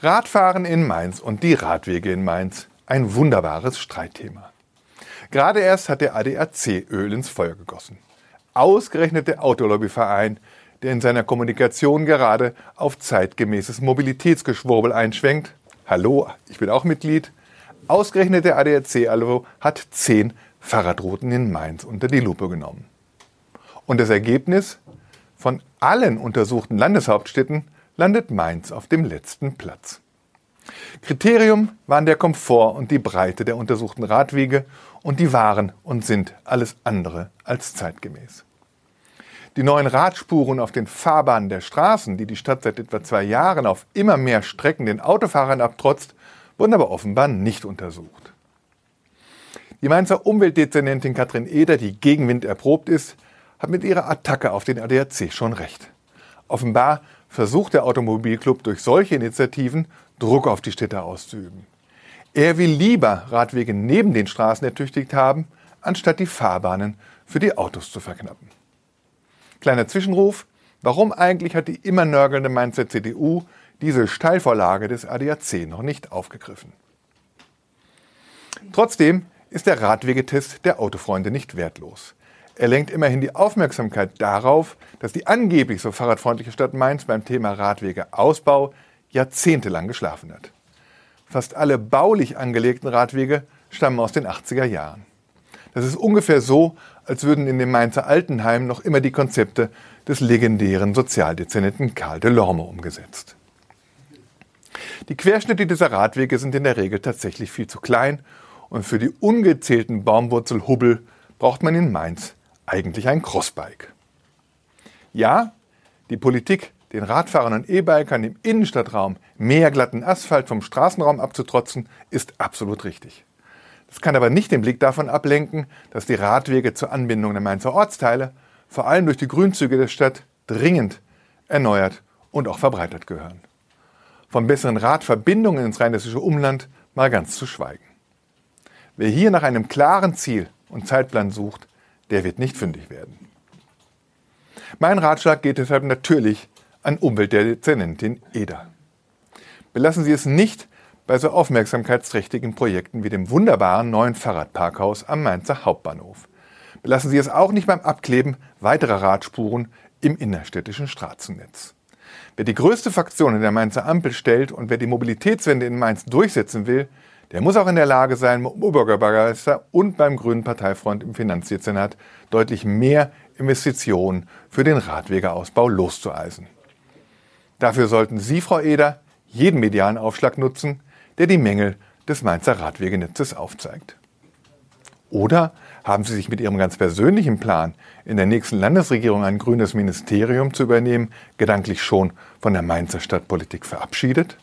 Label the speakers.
Speaker 1: Radfahren in Mainz und die Radwege in Mainz. Ein wunderbares Streitthema. Gerade erst hat der ADAC Öl ins Feuer gegossen. Ausgerechnet der Autolobbyverein, der in seiner Kommunikation gerade auf zeitgemäßes Mobilitätsgeschwurbel einschwenkt. Hallo, ich bin auch Mitglied. Ausgerechnet der ADAC also hat zehn Fahrradrouten in Mainz unter die Lupe genommen. Und das Ergebnis? Von allen untersuchten Landeshauptstädten landet Mainz auf dem letzten Platz. Kriterium waren der Komfort und die Breite der untersuchten Radwege und die waren und sind alles andere als zeitgemäß. Die neuen Radspuren auf den Fahrbahnen der Straßen, die die Stadt seit etwa zwei Jahren auf immer mehr Strecken den Autofahrern abtrotzt, wurden aber offenbar nicht untersucht. Die Mainzer Umweltdezernentin Katrin Eder, die Gegenwind erprobt ist, hat mit ihrer Attacke auf den ADAC schon recht. Offenbar versucht der Automobilclub durch solche Initiativen Druck auf die Städte auszuüben. Er will lieber Radwege neben den Straßen ertüchtigt haben, anstatt die Fahrbahnen für die Autos zu verknappen. Kleiner Zwischenruf, warum eigentlich hat die immer nörgelnde Mainzer CDU diese Steilvorlage des ADAC noch nicht aufgegriffen? Trotzdem ist der Radwegetest der Autofreunde nicht wertlos. Er lenkt immerhin die Aufmerksamkeit darauf, dass die angeblich so fahrradfreundliche Stadt Mainz beim Thema Radwegeausbau jahrzehntelang geschlafen hat. Fast alle baulich angelegten Radwege stammen aus den 80er Jahren. Das ist ungefähr so, als würden in dem Mainzer Altenheim noch immer die Konzepte des legendären Sozialdezernenten Karl de Lorme umgesetzt. Die Querschnitte dieser Radwege sind in der Regel tatsächlich viel zu klein und für die ungezählten Baumwurzelhubbel braucht man in Mainz eigentlich ein Crossbike. Ja, die Politik, den Radfahrern und E-Bikern im Innenstadtraum mehr glatten Asphalt vom Straßenraum abzutrotzen, ist absolut richtig. Das kann aber nicht den Blick davon ablenken, dass die Radwege zur Anbindung der Mainzer Ortsteile, vor allem durch die Grünzüge der Stadt, dringend erneuert und auch verbreitert gehören. Von besseren Radverbindungen ins rheinländische Umland mal ganz zu schweigen. Wer hier nach einem klaren Ziel und Zeitplan sucht, der wird nicht fündig werden. Mein Ratschlag geht deshalb natürlich an Umweltdezernentin Eder. Belassen Sie es nicht bei so aufmerksamkeitsträchtigen Projekten wie dem wunderbaren neuen Fahrradparkhaus am Mainzer Hauptbahnhof. Belassen Sie es auch nicht beim Abkleben weiterer Radspuren im innerstädtischen Straßennetz. Wer die größte Fraktion in der Mainzer Ampel stellt und wer die Mobilitätswende in Mainz durchsetzen will, der muss auch in der Lage sein, beim Oberbürgermeister und beim Grünen Parteifront im Finanzdezernat deutlich mehr Investitionen für den Radwegeausbau loszueisen. Dafür sollten Sie, Frau Eder, jeden medialen Aufschlag nutzen, der die Mängel des Mainzer Radwegenetzes aufzeigt. Oder haben Sie sich mit Ihrem ganz persönlichen Plan, in der nächsten Landesregierung ein grünes Ministerium zu übernehmen, gedanklich schon von der Mainzer Stadtpolitik verabschiedet?